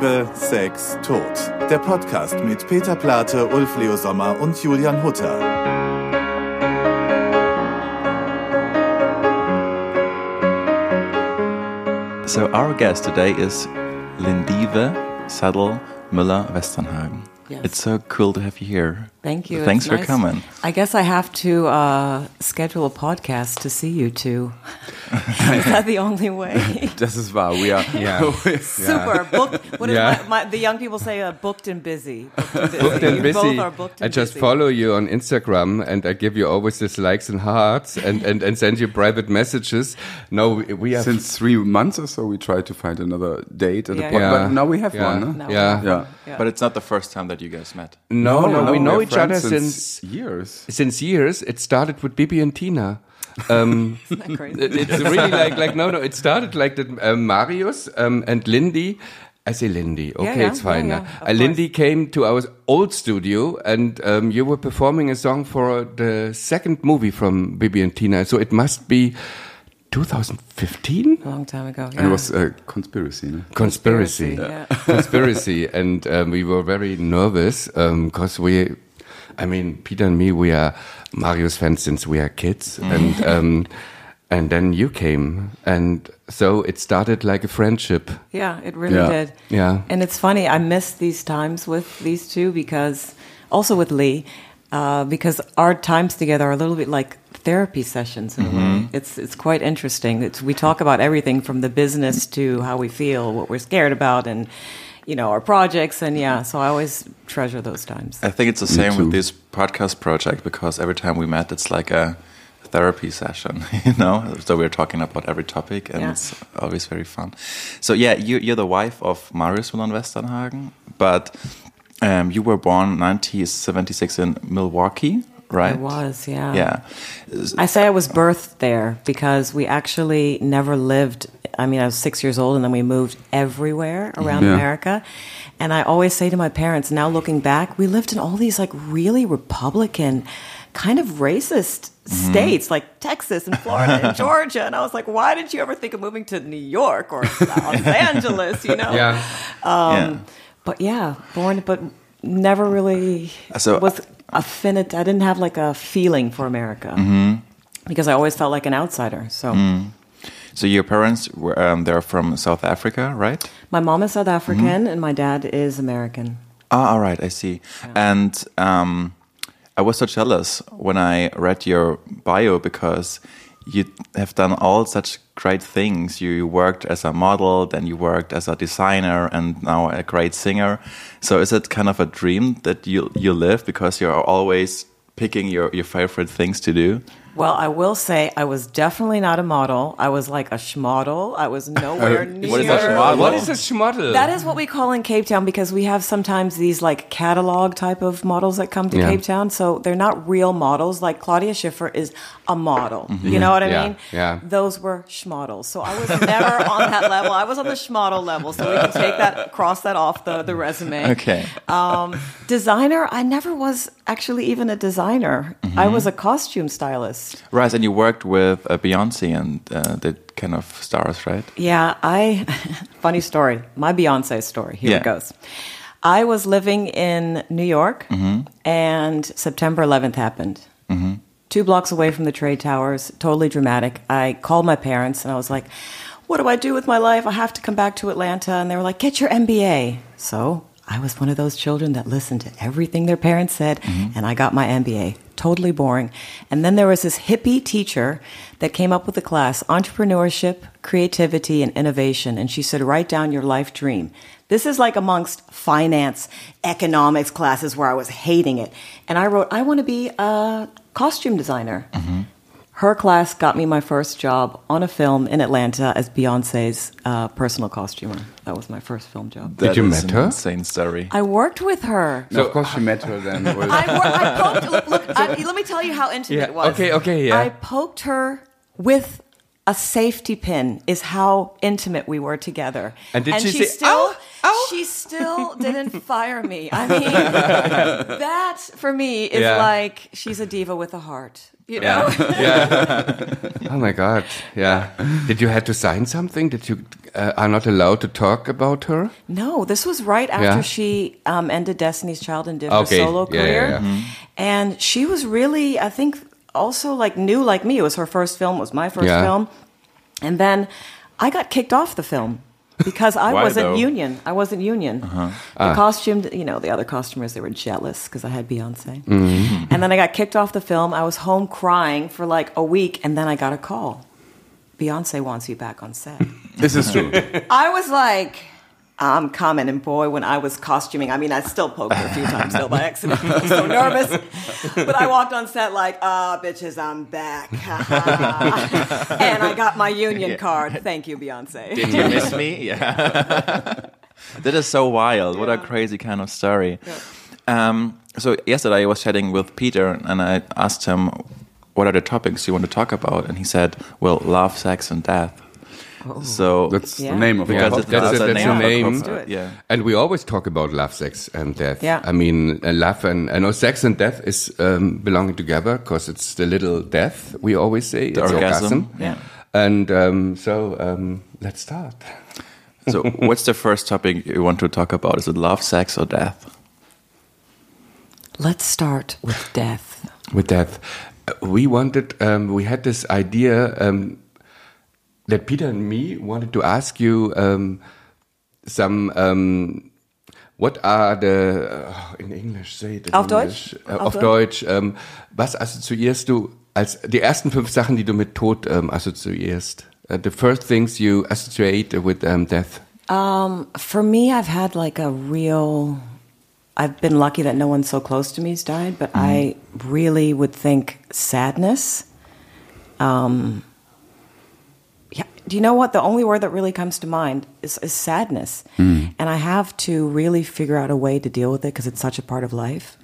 Liebe, Sex, Tod. Der Podcast mit Peter Plate, Ulf Leo Sommer und Julian Hutter. So our guest today is Lindive Saddle Müller Westernhagen. Yes. It's so cool to have you here. Thank you. Thanks It's for nice. coming. I guess I have to uh, schedule a podcast to see you two. is that the only way? Das ist wahr. We are. Yeah. Super. Booked, what do Yeah. my, my, the young people say? Uh, booked and busy. Booked and busy. Booked and you busy. both are booked and I just busy. follow you on Instagram and I give you always this likes and hearts and, and, and send you private messages. No, we, we have. Since three months or so, we try to find another date at Yeah, the pod, yeah. but now we have Yeah. one. No? Yeah. we Yeah. have- yeah. But it's not the first time that you guys met. no, no, we know we're each other friends since, years. since years. It started with Bibi and Tina. Um, Isn't that crazy? it's really like, like, no, no, it started like that. Um, Marius um, and Lindy. I say Lindy. Okay, yeah, it's fine. yeah, now. yeah, uh, Lindy came to our old studio, and um, you were performing a song for the second movie from Bibi and Tina. So it must be 2015. A long time ago. And it was a conspiracy. No? Conspiracy, Yeah. conspiracy, and um, we were very nervous because we, I mean, Peter and me, we are Marius' fans since we are kids, and um, and then you came, and so it started like a friendship. Yeah, it really Yeah. did. Yeah. And it's funny, I miss these times with these two because, also with Lee, uh, because our times together are a little bit like therapy sessions in a way. It's it's quite interesting. It's, we talk about everything from the business to how we feel, what we're scared about, and you know our projects. And yeah, so I always treasure those times. I think it's the same with this podcast project because every time we met, it's like a therapy session, you know? So we're talking about every topic and Yeah. it's always very fun. So yeah, you, you're the wife of Marius Willem Westernhagen, but um, you were born 1976 in Milwaukee, right? I was, yeah. Yeah. I say I was birthed there because we actually never lived. I mean, I was six years old and then we moved everywhere mm-hmm. around Yeah. America. And I always say to my parents, now looking back, we lived in all these like really Republican, kind of racist mm-hmm. states like Texas and Florida and Georgia. And I was like, why did you ever think of moving to New York or Los Angeles, you know? Yeah, um, yeah. But yeah, born, but never really So- was affinity. I didn't have like a feeling for America because I always felt like an outsider. So So your parents were um, they're from South Africa, right? my mom is South African and my dad is American. Ah, all right, I see. And um, I was so jealous when I read your bio because you have done all such great things. You worked as a model, then you worked as a designer, and now a great singer. So is it kind of a dream that you you live because you're always picking your, your favorite things to do? Well, I will say I was definitely not a model. I was like a schmodel. I was nowhere near. What is a schmodel? what is a schmodel? That is what we call in Cape Town because we have sometimes these like catalog type of models that come to Yeah. Cape Town. So they're not real models. Like Claudia Schiffer is a model. You know what I Yeah, mean? yeah. Those were schmodels. So I was never on that level. I was on the schmodel level. So we can take that, cross that off the, the resume. Okay. Um, designer, I never was actually even a designer. I was a costume stylist. Right, and you worked with uh, Beyonce and uh, the kind of stars, right? Yeah, I. funny story. My Beyonce story. Here Yeah. it goes. I was living in New York, and September 11th happened. Two blocks away from the trade towers, totally dramatic. I called my parents and I was like, What do I do with my life? I have to come back to Atlanta. And they were like, Get your MBA. So I was one of those children that listened to everything their parents said, mm-hmm. and I got my MBA. Totally boring. And then there was this hippie teacher that came up with the class entrepreneurship, creativity, and innovation. And she said, Write down your life dream. This is like amongst finance, economics classes where I was hating it. And I wrote, I want to be a costume designer. Mm-hmm. Her class got me my first job on a film in Atlanta as Beyonce's uh, personal costumer. That was my first film job. Did you That met her? an Insane story. I worked with her. No, of course, you met her then. I, wor- I poked. Look, look I, let me tell you how intimate Yeah, it was. okay, okay, yeah. I poked her with a safety pin. Is how intimate we were together. And did she she say, still? "Ow"? she still didn't fire me. I mean, that for me is Yeah. like she's a diva with a heart. You know? Oh my God! Yeah. Did you have to sign something? Did you uh, are not allowed to talk about her? No, this was right after Yeah. she um, ended Destiny's Child and did Okay, her solo yeah, yeah, career. yeah. Mhm. And she was really, I think, also like new like me. It was her first film, it was my first Yeah. film. And then I got kicked off the film because I Why, wasn't though? Uh-huh. union. I wasn't union. Ah. The costume, you know, the other costumers, they were jealous because I had Beyonce. Mm-hmm. And then I got kicked off the film. I was home crying for like a week, and then I got a call. Beyonce wants you back on set. This is true. I was like, I'm coming. And boy, when I was costuming, I mean, I still poked her a few times still by accident. I was so nervous. But I walked on set like, ah, bitches, I'm back. and I got my union card. Thank you, Beyonce. Did you miss me? Yeah. that is so wild. What a crazy kind of story. Um, so yesterday I was chatting with Peter and I asked him, what are the topics you want to talk about? And he said, well, love, sex, and death. So That's Yeah. the name of because our it's, podcast. That's that's the that's name. name. Let's do it. Yeah. And we always talk about love, sex, and death. Yeah. I mean, uh, love and I know sex and death is um, belonging together because it's the little death we always say. The it's orgasm. Yeah. And um, so um, let's start. So what's the first topic you want to talk about? Is it love, sex, or death? Let's start with death. With death, uh, we wanted, um, we had this idea um, that Peter and me wanted to ask you um, some. Um, what are the uh, in English say it in Auf English. Deutsch? Äh, Auf auf Deutsch. ähm, was assoziierst du als die ersten fünf Sachen, die du mit Tod ähm, assoziierst? Uh, the first things you associate with um, death. For me, I've had like a real. I've been lucky that no one so close to me has died, but I really would think sadness. Um, do you know what? The only word that really comes to mind is, is sadness, and I have to really figure out a way to deal with it because it's such a part of life.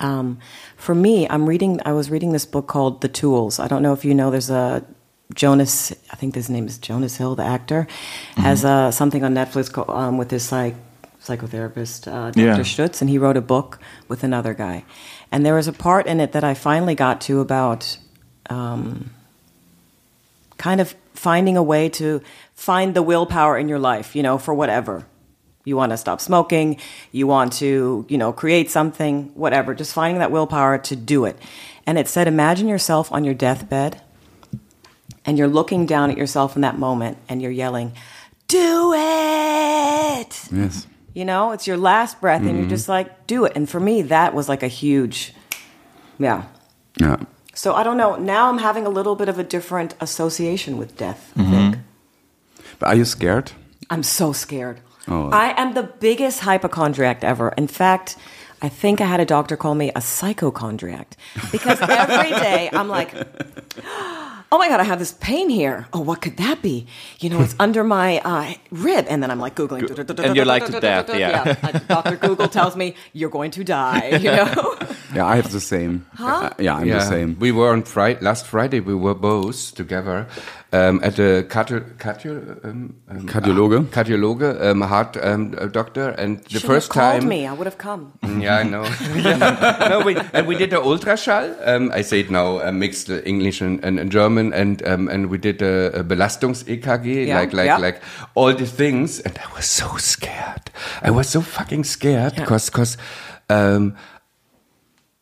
Um, for me, I'm reading. I was reading this book called The Tools. I don't know if you know. There's a Jonas. I think his name is Jonas Hill, the actor, has uh, something on Netflix called, um, with his psych, psychotherapist uh, Dr. Yeah. Stutz, and he wrote a book with another guy. And there was a part in it that I finally got to about um, kind of finding a way to find the willpower in your life, you know, for whatever. You want to stop smoking, you want to, you know, create something, whatever, just finding that willpower to do it. And it said, imagine yourself on your deathbed and you're looking down at yourself in that moment and you're yelling, Do it! Yes. You know, it's your last breath and you're mm-hmm. just like, Do it. And for me, that was like a huge, yeah. Yeah. So I don't know. Now I'm having a little bit of a different association with death, I think. But are you scared? I'm so scared. Oh. I am the biggest hypochondriac ever. In fact, I think I had a doctor call me a psychochondriac because every day I'm like, oh my God, I have this pain here. Oh, what could that be? You know, it's under my uh, rib. And then I'm like Googling. And you're like to death, yeah. Uh, Dr. Google tells me you're going to die, you know? Yeah, I have the same. Uh, yeah, I'm the same. We were on Friday, last Friday. We were both together um, at a cardio, cardio, um, um, Cardiologe? cardiologe, um, heart um, uh, doctor, and the Should've first called time. me. I would have come. Yeah, I know. no, we, and we did the ultraschall. Um, I say it now, uh, mixed uh, English and, and, and German, and um, and we did a, a Belastungs EKG, Yeah, like like yeah. like all the things, and I was so scared. I was so fucking scared because because. Um,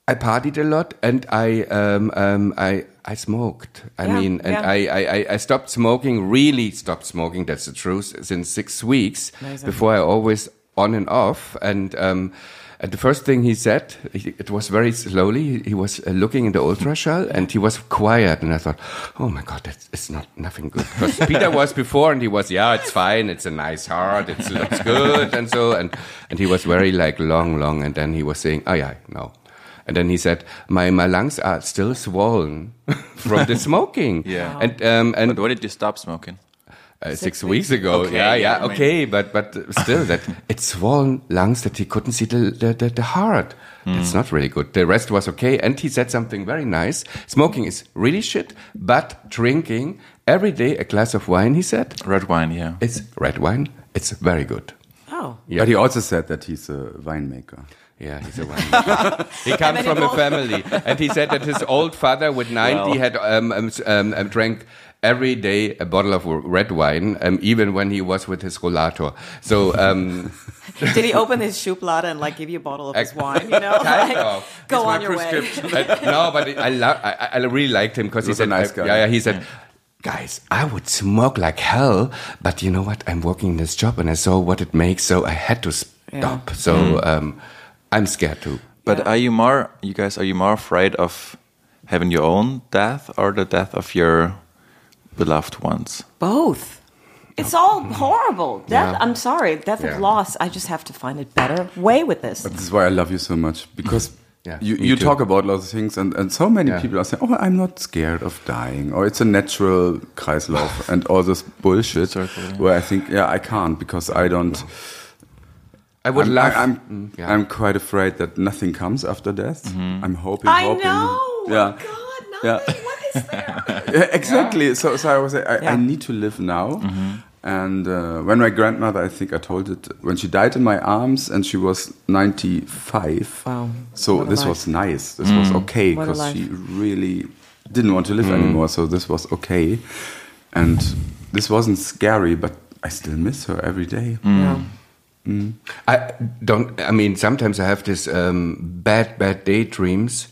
I partied a lot and I um, um, I I smoked. I Yeah, mean, and yeah. I, I I- I stopped smoking. Really stopped smoking. That's the truth. Since six weeks. Amazing. Before I always on and off. And um, and the first thing he said, it was very slowly. He, was uh, looking in the ultrasound and he was quiet. And I thought, oh my god, that's it's not nothing good. Because Peter was before and he was, yeah, it's fine. It's a nice heart. It looks good and so. And and he was very like long, long. And then he was saying, oh yeah, no. And then he said, "My my lungs are still swollen from the smoking." Yeah. And um and But when did you stop smoking? uh, six, weeks ago. Okay, yeah, yeah, yeah, I mean- okay, but but still, that it's swollen lungs that he couldn't see the the, the, the heart. That's not really good. The rest was okay, and he said something very nice. Smoking is really shit, but drinking every day a glass of wine, he said, Red wine, yeah. it's red wine. It's very good. Oh. Yeah. But he also said that he's a winemaker. Yeah, he's a winemaker. he comes from a family, and he said that his old father, with ninety, Well. had um, um, um, um, drank every day a bottle of red wine, um, even when he was with his rollator. So um, Did he open his schublade and like give you a bottle of his wine? You know, kind like, of. go It's on your way. prescription. No, but I love. I, I really liked him because he was a said, nice I- guy. Yeah, yeah. He said. Guys, I would smoke like hell, but you know what? I'm working this job and I saw what it makes, so I had to stop. So um, I'm scared too. But Yeah. are you more, you guys, are you more afraid of having your own death or the death of your beloved ones? Both. It's all horrible. Death. Yeah. I'm sorry. Death Yeah. of loss. I just have to find a better way with this. But this is why I love you so much because Yeah, you, you too. talk about lots of things, and, and so many Yeah. people are saying, "Oh, I'm not scared of dying," or "It's a natural Kreislauf," and all this bullshit. Circle, yeah. Where I think, yeah, I can't because I don't. I would I'm, love. I, am Mm, yeah. I'm quite afraid that nothing comes after death. Mm-hmm. I'm hoping. I hoping, know. Yeah. Oh God, Yeah. What is there? Yeah, exactly. So, so I was I, Yeah. I need to live now. Mm-hmm. And uh, when my grandmother, I think I told it when she died in my arms, and she was 95. Wow. So What this life. was nice. This was mm. okay because she really didn't want to live mm. anymore. So this was okay, and this wasn't scary, but I still miss her every day. Mm. Yeah. I don't. I mean, sometimes I have this um, bad, bad daydreams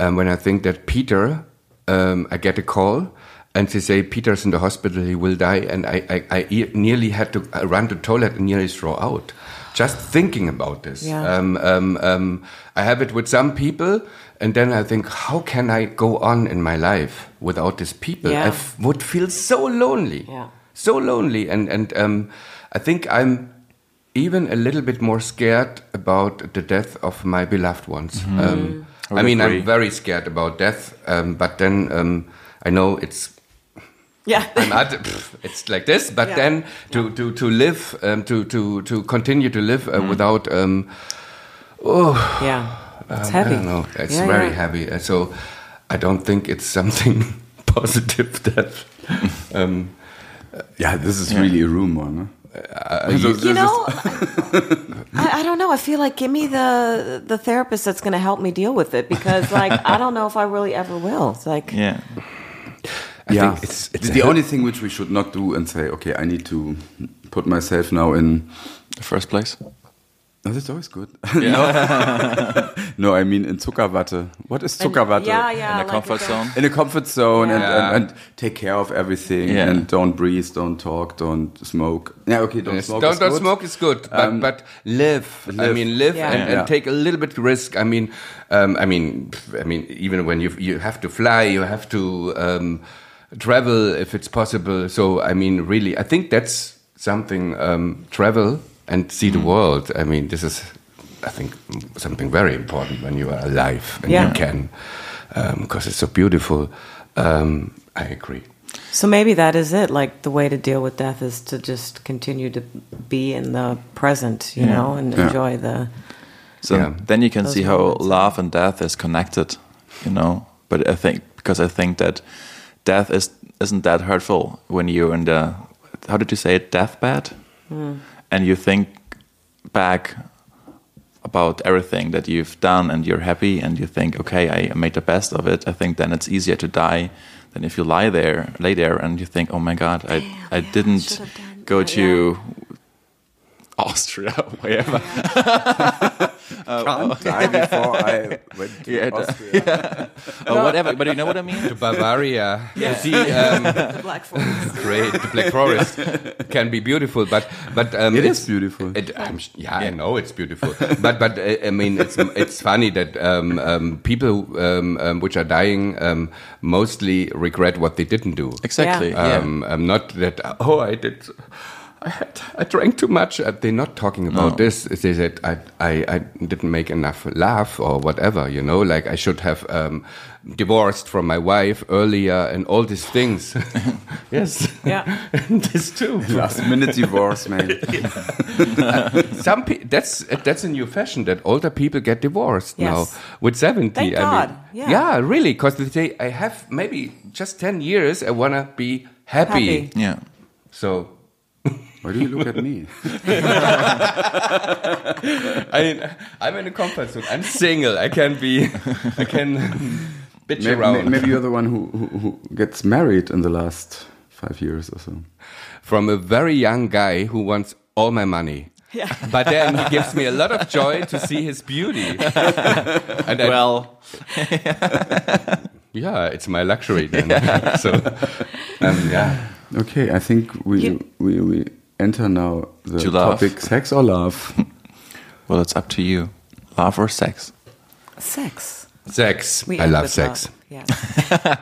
um, when I think that Peter. Um, I get a call, and they say Peter's in the hospital. He will die, and I, I nearly had to uh, run to toilet and nearly throw out. Just thinking about this. Yeah. Um, um, um, I have it with some people, and then I think, how can I go on in my life without these people? Yeah. I would feel so lonely Yeah. so lonely and and um, I think I'm even a little bit more scared about the death of my beloved ones. Um, I I mean, agree. I'm very scared about death, um, but then um, I know it's Yeah. I'm at, pff, it's like this. But Yeah. then to to to live, um, to to to continue to live uh, without. Um, yeah. It's um, heavy. I don't know. It's Yeah, very yeah. heavy. Uh, So I don't think it's something positive that. Um, Yeah, this is really a rumor. No? Uh, so this You know, I, I don't know. I feel like give me the the therapist that's going to help me deal with it because, like, I don't know if I really ever will. It's like, Yeah. I yeah, think it's- it's the only thing which we should not do and say, okay, I need to put myself now in. The first place. No, that's always good. no, no, I mean in Zuckerwatte. What is Zuckerwatte? yeah, yeah, In a like comfort the- zone. In a comfort zone and, Yeah. and, and take care of everything Yeah. and don't breathe, don't talk, don't smoke. Yeah, okay, don't Yes, smoke. don't is don't good. smoke is good, but Um, but live. I mean, live Yeah. and, and Yeah. take a little bit risk. I mean, um, I mean, I mean, even when you you have to fly, you have to um, travel if it's possible. So I mean, really, I think that's something. Um, travel and see the mm. world. I mean, this is, I think, something very important when you are alive and Yeah. you can, um, because it's so beautiful. Um, I agree. So maybe that is it. Like the way to deal with death is to just continue to be in the present, you know, and Yeah. enjoy the. So Yeah. then you can Those see how love and death is connected, you know. But I think because I think that death is isn't that hurtful when you're in the how did you say it deathbed, mm. And you think back about everything that you've done and you're happy and you think okay I made the best of it. I think then it's easier to die than if you lie there, lay there, and you think oh my god I I yeah, didn't done go to Austria, wherever. Can't die before I went to Yeah, Austria. or whatever. But you know what I mean? To Bavaria, you see. Um, The Black Forest. great. The Black Forest can be beautiful, but but um, it's beautiful. It, I'm, sh- yeah, I know it's beautiful, but but uh, I mean it's it's funny that um, um, people um, um, which are dying um, mostly regret what they didn't do. Exactly. Yeah. Um, um, not that oh I did. I had I drank too much. Uh, they're not talking about No. this. They said I, I I didn't make enough laugh or whatever. You know, like I should have um, divorced from my wife earlier and all these things. yes. Yeah. this too. Last minute divorce, man. Some pe- that's that's a new fashion that older people get divorced Yes. now with seventy. Thank I mean, God. Yeah. really, because they say I have maybe just ten years. I wanna be happy. Happy. yeah. So Why do you look at me? I, I'm in a comfort zone. I'm single. I can be. I can bitch Maybe, around. maybe you're the one who, who, who gets married in the last five years or so. From a very young guy who wants all my money. Yeah. But then he gives me a lot of joy to see his beauty. and I, Well, yeah, it's my luxury then. so, um, yeah. Okay, I think we You- we, we enter now the To love. topic sex or love. well, it's up to you. Love or sex? Sex. Sex. We I love sex. love. Yeah.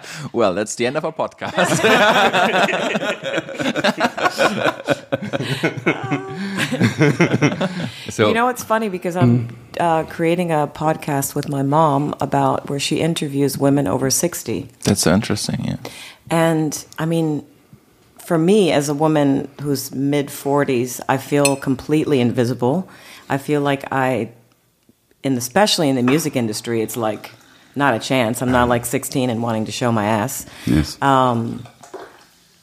Well, that's the end of our podcast. So, you know, it's funny because I'm uh, creating a podcast with my mom about where she interviews women over 60. that's so interesting. Yeah. And I mean, for me, as a woman who's mid 40s, I feel completely invisible. I feel like I, in especially in the music industry, it's like not a chance. I'm not like 16 and wanting to show my ass. Yes. Um,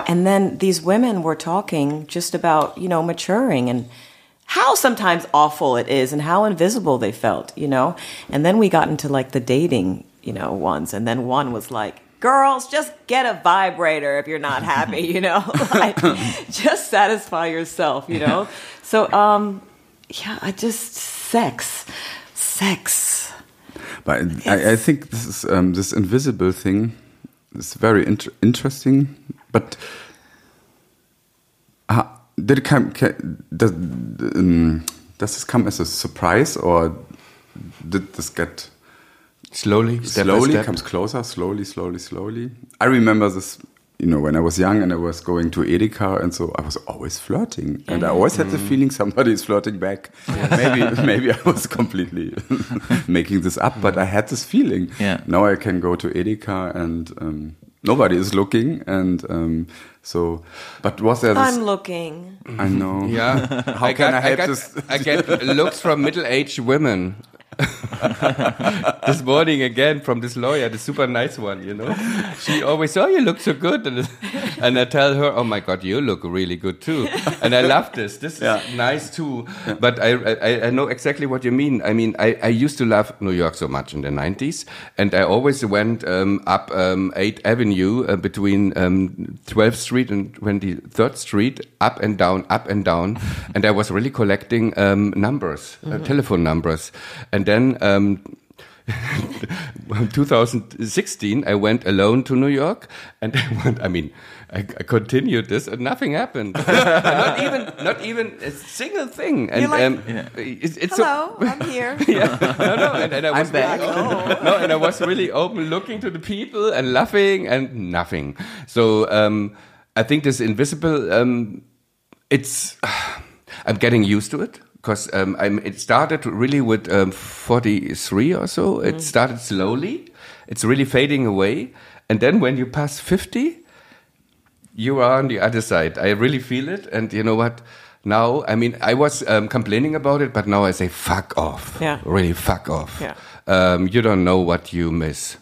and then these women were talking just about, you know, maturing and how sometimes awful it is and how invisible they felt, you know? And then we got into like the dating, you know, ones. And then one was like, girls, just get a vibrator if you're not happy, you know? like, just satisfy yourself, you know? So, um, yeah, I just, sex, sex. But I, I think this is um, this invisible thing is very inter interesting. But uh, did it come? Ca does, um, does this come as a surprise, or did this get slowly, step by slowly step. comes closer? Slowly, slowly, slowly. I remember this. You know, when I was young and I was going to Edeka, and so I was always flirting, and I always had the feeling somebody is flirting back. maybe, maybe I was completely making this up, but I had this feeling. Yeah. Now I can go to Edeka and um, nobody is looking, and um, so. But was there this? I'm looking. I know. Yeah. How can I help got, this? I get looks from middle-aged women. this morning again from this lawyer, the super nice one, you know. She always, oh, you look so good, and, and I tell her, oh my God, you look really good too. And I love this. This Yeah. is nice too. But I, I, I know exactly what you mean. I mean, I, I used to love New York so much in the '90s, and I always went um, up um, 8th Avenue uh, between um, 12th Street and 23rd Street, up and down, up and down, and I was really collecting um, numbers, uh, telephone numbers, and then. Um, 2016, I went alone to New York, and I went. I mean, I, I continued this, and nothing happened. not even, not even a single thing. And You're like, um, it's, it's so- Hello, I'm here. yeah, no, no, and, and I was back. Really open, no, and I was really open, looking to the people and laughing, and nothing. So um, I think this invisible. Um, it's. I'm getting used to it because um, I'm. It started really with um, 43 or so. It started slowly. It's really fading away, and then when you pass 50, you are on the other side. I really feel it, and you know what? Now, I mean, I was um, complaining about it, but now I say, "Fuck off!" Yeah. really, fuck off. Yeah. Um, you don't know what you miss,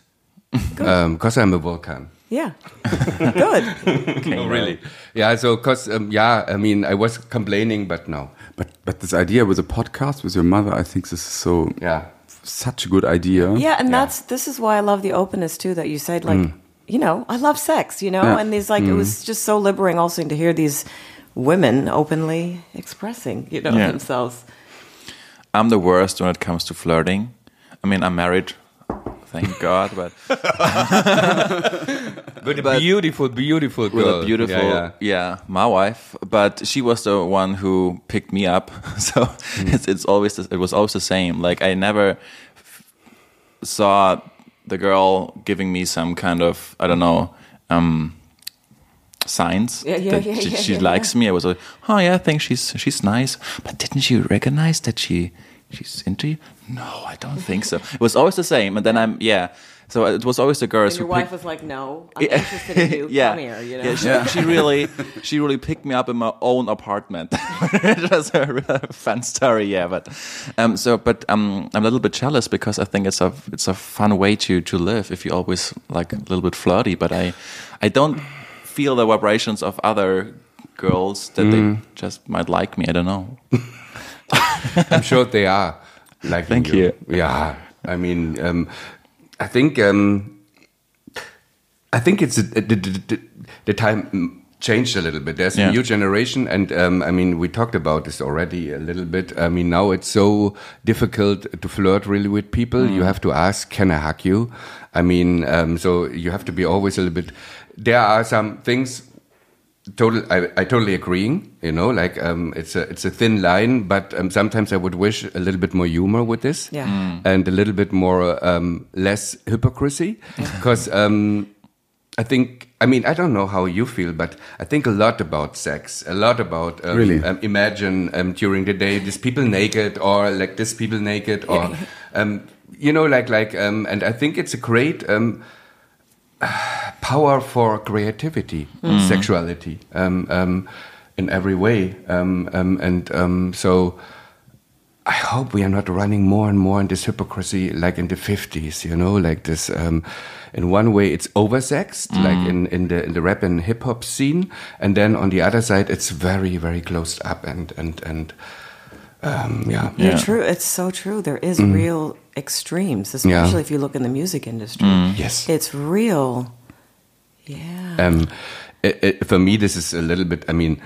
because I'm a Vulcan. Yeah. Good. no, really. Yeah. So, because um, yeah, I mean, I was complaining, but no. But but this idea with a podcast with your mother, I think this is so Yeah. such a good idea. Yeah, and that's this is why I love the openness too that you said like, you know, I love sex, you know, Yeah. and these like it was just so liberating also to hear these women openly expressing, you know, Yeah. themselves. I'm the worst when it comes to flirting. I mean, I'm married, thank God, but With a beautiful, beautiful with girl. a beautiful, Yeah, yeah, yeah. my wife. But she was the one who picked me up, so Mm. it's, it's always the, it was always the same. Like I never f- saw the girl giving me some kind of I don't know. Um, signs Yeah, yeah, that yeah, she, yeah, she yeah, likes me. I was like, oh yeah, I think she's she's nice. But didn't you recognize that she she's into you? No, I don't think so. It was always the same. And then I'm yeah. So it was always the And girls your who wife picked- was like, "No, I'm interested in you. yeah. Come here," you know. Yeah, she, she really, she really picked me up in my own apartment. it was a fun story, yeah. But um, so, but um, I'm a little bit jealous because I think it's a it's a fun way to to live if you always like a little bit flirty. But I, I don't feel the vibrations of other girls that they just might like me. I don't know. I'm sure they are. Like Thank you. Yeah, I mean, um, I think um, I think it's a, the, the, the, time changed a little bit. There's Yeah. a new generation, and um, I mean, we talked about this already a little bit. I mean, now it's so difficult to flirt really with people. You have to ask, "Can I hug you?" I mean, um, so you have to be always a little bit. There are some things total I, I totally agreeing you know like um it's a it's a thin line but um, sometimes i would wish a little bit more humor with this Yeah. Mm. and a little bit more um less hypocrisy because um i think i mean i don't know how you feel but i think a lot about sex a lot about um, Really? um, imagine um, during the day these people naked or like this people naked or um you know like like um and i think it's a great um power for creativity, and sexuality, um, um, in every way. Um, um, and um, so I hope we are not running more and more in this hypocrisy like in the 50s, you know, like this. Um, in one way, it's oversexed, like in, in, the, in the rap and hip hop scene. And then on the other side, it's very, very closed up and, and, and um, yeah. You're Yeah. true. It's so true. There is real extremes, especially if you look in the music industry. Yes. It's real. Yeah. Um, it, it, for me, this is a little bit. I mean,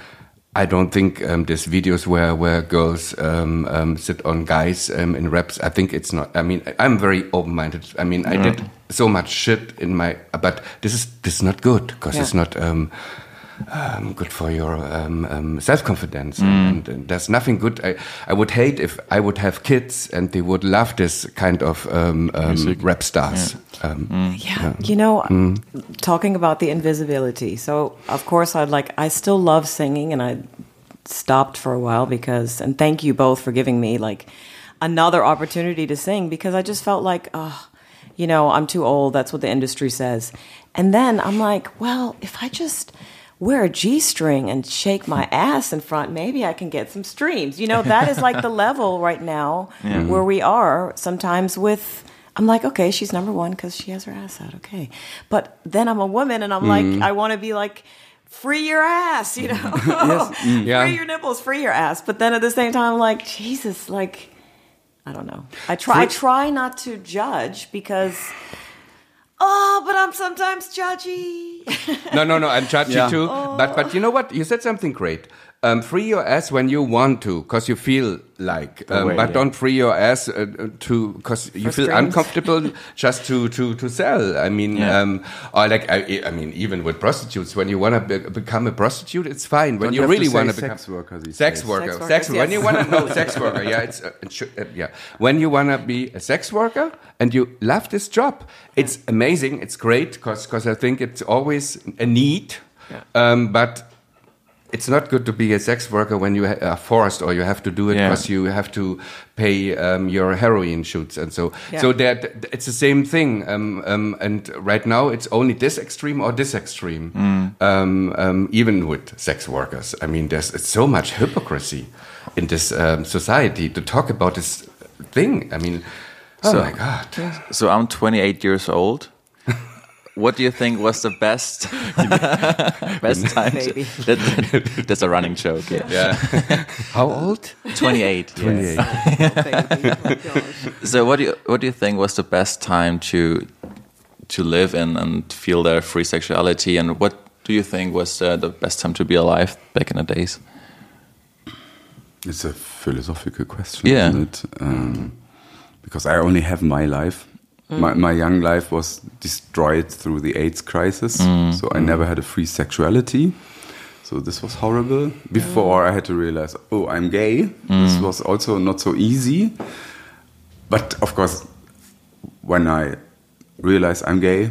I don't think um, there's videos where where girls um, um, sit on guys um, in raps. I think it's not. I mean, I'm very open minded. I mean, I did so much shit in my, but this is this is not good because Yeah. it's not. Um, good for your um, um, self confidence, and, and there's nothing good. I, I would hate if I would have kids and they would love this kind of um, um, rap stars. Um, Yeah, you know, talking about the invisibility. So, of course, I'd like, I still love singing, and I stopped for a while because, and thank you both for giving me like another opportunity to sing because I just felt like, oh, you know, I'm too old. That's what the industry says. And then I'm like, well, if I just wear a G string and shake my ass in front, maybe I can get some streams. You know, that is like the level right now mm-hmm. where we are sometimes with. I'm like, okay, she's number one because she has her ass out. Okay. But then I'm a woman and I'm like, mm-hmm. I want to be like, free your ass, you know? Mm-hmm. Yeah. Free your nipples, free your ass. But then at the same time, I'm like, Jesus, like, I don't know. I try, I try not to judge because, oh, but I'm sometimes judgy. no, no, no. I'm judgy Yeah. too. But oh. but you know what? You said something great. Um, free your ass when you want to, because you feel like. Um, way, but yeah. don't free your ass uh, uh, to because you feel uncomfortable just to to to sell. I mean, Yeah. um, or like I, I mean, even with prostitutes, when you want to be, become a prostitute, it's fine. When Don't you you really want to sex become worker these sex worker, Sex sex, workers, when you want to no sex worker, yeah, it's uh, it should, uh, yeah. When you want to be a sex worker and you love this job, it's amazing. It's great because I think it's always a need, um, but it's not good to be a sex worker when you are forced or you have to do it Yeah. because you have to pay um, your heroin shoots and so Yeah. so that it's the same thing um, um, and right now it's only this extreme or this extreme um, um, even with sex workers i mean there's it's so much hypocrisy in this um, society to talk about this thing i mean oh So- my god So I'm 28 years old. What do you think was the best best time? to- that, that- that's a running joke. Yeah. yeah how old 28. 28 So what do you what do you think was the best time to to live in and feel their free sexuality? And what do you think was uh, the best time to be alive back in the days? It's a philosophical question, Yeah. isn't it? Um, because I only have my life. My, my young life was destroyed through the AIDS crisis, so I never had a free sexuality. So this was horrible. Before I had to realize, oh, I'm gay. This was also not so easy. But of course, when I realized I'm gay,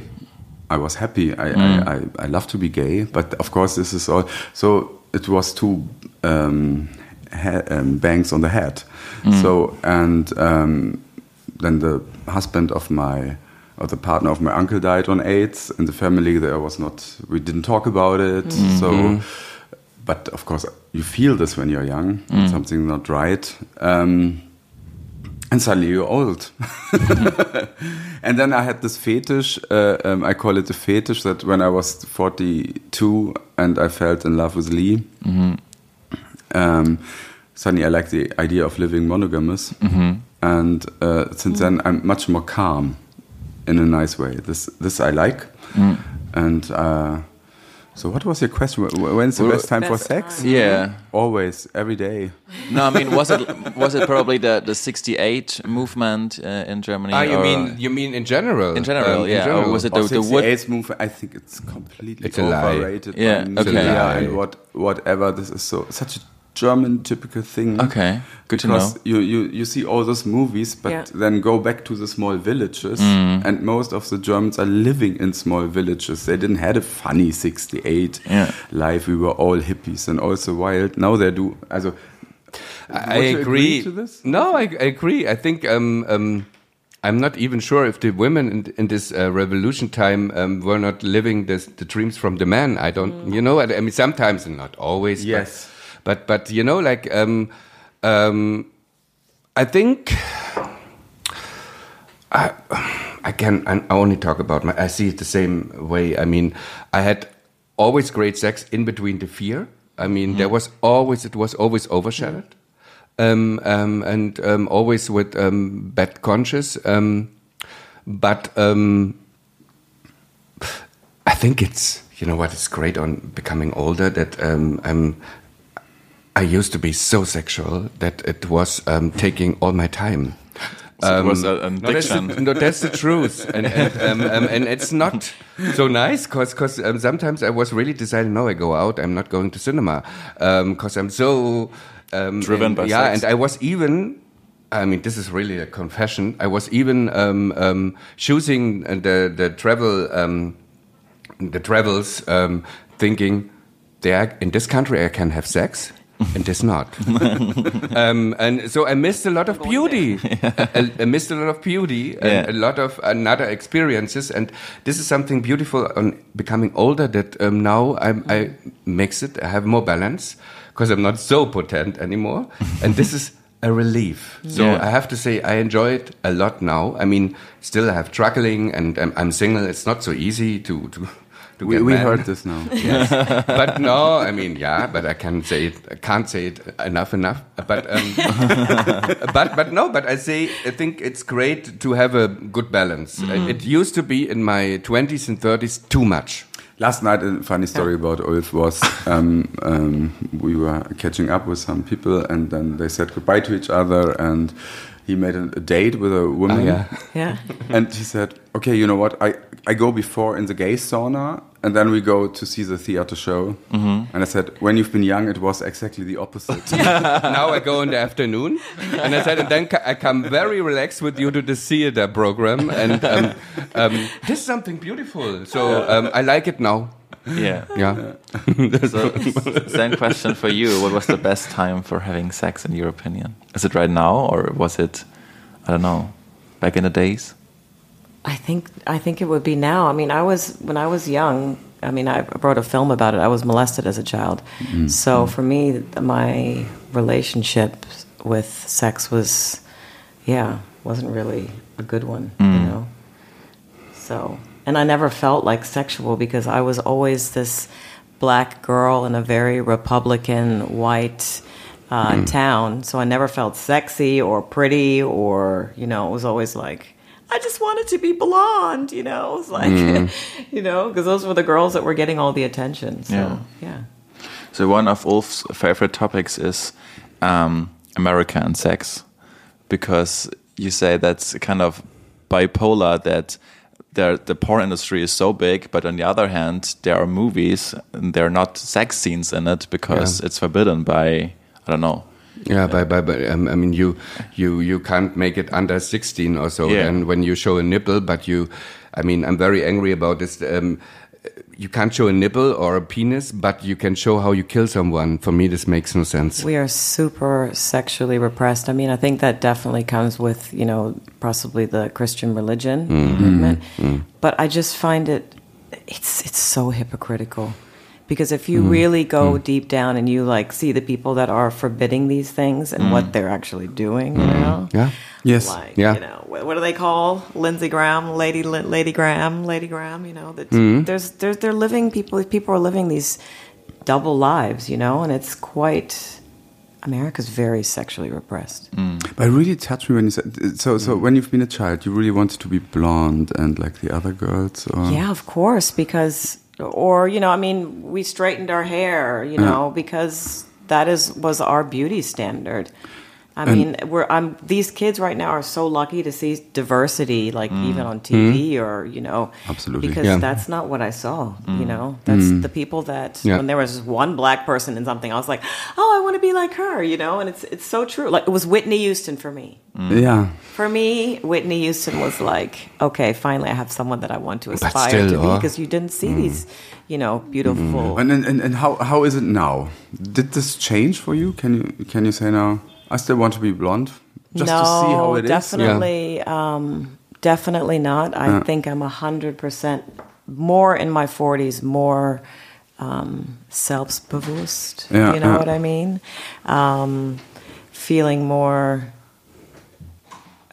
I was happy. I, I, I, I love to be gay, but of course, this is all. So it was two um, um, bangs on the head. So and um, then the husband of my or the partner of my uncle died on AIDS. In the family, there was not. We didn't talk about it. So, but of course, you feel this when you're young. Something's not right. Um, and suddenly you're old. and then I had this fetish. Uh, um, I call it a fetish that when I was 42 and I felt in love with Lee, um, suddenly I liked the idea of living monogamous. And uh, since then, I'm much more calm in a nice way. This this I like. And uh, so, what was your question? When's the Well, best time for sex? time. Yeah. Always, every day. No, I mean, was it was it probably the the '68 movement uh, in Germany? Ah, you or- mean you mean in general? In general, Um, yeah. Or was it the, Or the wood? 68's movement, I think it's completely It's a lie. overrated. Yeah, by okay. media Lie. And what, whatever. This is so such a German typical thing. Okay, good to because know. You, you, you see all those movies, but Yeah. then go back to the small villages, Mm. and most of the Germans are living in small villages. They didn't had a funny 68 Yeah. life. We were all hippies and also wild. Now they do. Also, I would you agree. to this? No, I, I agree. I think um, um, I'm not even sure if the women in, in this uh, revolution time um, were not living this, the dreams from the men. I don't, you know. I, I mean, sometimes and not always. Yes. But but, but you know, like um, um, I think. I, I can I only talk about my. I see it the same way. I mean, I had always great sex in between the fear. I mean, there was always it was always overshadowed, um, um, and um, always with um, bad conscience. Um, but um, I think it's you know what is great on becoming older that um, I'm. I used to be so sexual that it was um, taking all my time. So was a- an no, that's the, no, that's the truth, and and, um, um, and it's not so nice because um, sometimes I was really deciding, no, I go out, I'm not going to cinema because I'm so um, Driven and- by yeah, sex. and I was even. I mean, this is really a confession. I was even um, um, choosing the the travel um, the travels, um, thinking there in this country I can have sex. And this not, um, and so I missed a lot of beauty. I, I missed a lot of beauty and Yeah. a lot of another experiences. And this is something beautiful on becoming older. That um, now I'm, I mix it. I have more balance because I'm not so potent anymore. and this is a relief. So Yeah. I have to say I enjoy it a lot now. I mean, still I have struggling and I'm, I'm single. It's not so easy to to. To we, get we man. heard this now. but no, I mean, yeah, but I can't say it. I can't say it enough, enough. But um, but but no, but I say I think it's great to have a good balance. It used to be in my twenties and thirties too much. Last night, a funny story about Ulf was um, um, we were catching up with some people, and then they said goodbye to each other, and he made a, a date with a woman. yeah. Yeah. And he said, "Okay, you know what? I I go before in the gay sauna, and then we go to see the theater show." And I said, "When you've been young, it was exactly the opposite." now I go in the afternoon, and I said, and then I come very relaxed with you to the theater program, and um, um, this is something beautiful. So um, I like it now. Yeah. Yeah. So, same question for you. What was the best time for having sex in your opinion? Is it right now, or was it, I don't know, back in the days? I think I think it would be now. I mean, I was when I was young. I mean, I wrote a film about it. I was molested as a child, so for me, my relationship with sex was, yeah, wasn't really a good one. You mm. know, so and I never felt like sexual because I was always this black girl in a very Republican white. Uh, town, so I never felt sexy or pretty, or you know, it was always like I just wanted to be blonde, you know. It was like, you know, because those were the girls that were getting all the attention. So, Yeah. yeah. So one of Ulf's favorite topics is um, America and sex, because you say that's kind of bipolar. That there, the porn industry is so big, but on the other hand, there are movies and there are not sex scenes in it because Yeah. it's forbidden by I don't know. Yeah, by by by. um, I mean, you you you can't make it under sixteen or so. Yeah. And when you show a nipple, but you, I mean, I'm very angry about this. Um, you can't show a nipple or a penis, but you can show how you kill someone. For me, this makes no sense. We are super sexually repressed. I mean, I think that definitely comes with, you know, possibly the Christian religion mm-hmm. movement. Mm-hmm. But I just find it, it's, it's so hypocritical Because if you mm-hmm. really go deep down and you like see the people that are forbidding these things and what mm. they're actually doing, you know, Yeah. Yes. like Yeah. you know what, what do they call Lindsey Graham, Lady Lin- Lady Graham, Lady Graham? You know that mm-hmm. there's there's they're living people people are living these double lives, you know, and it's quite. America's very sexually repressed. Mm. But it really touched me when you said so. So mm. when you've been a child, you really wanted to be blonde and like the other girls. Or? Yeah, of course, because or you know, I mean, we straightened our hair, you know, because that is was our beauty standard. I mean, we're I'm these kids right now are so lucky to see diversity, like mm. even on mm-hmm. TV or you know, Absolutely. because Yeah. that's not what I saw. You mm. know, that's mm. the people that Yeah. when there was one black person in something, I was like, oh, I want to be like her, you know, and it's it's so true. Like it was Whitney Houston for me. Yeah. For me, Whitney Houston was like, okay, finally, I have someone that I want to aspire still, to be because you didn't see these, you know, beautiful. And, and and and how how is it now? Did this change for you? Can you can you say now? I still want to be blonde, just no, to see how it is. definitely, um, definitely not. I think I'm a hundred percent more in my forties, more um, selbstbewusst. Yeah, you know yeah. what I mean? Um, feeling more,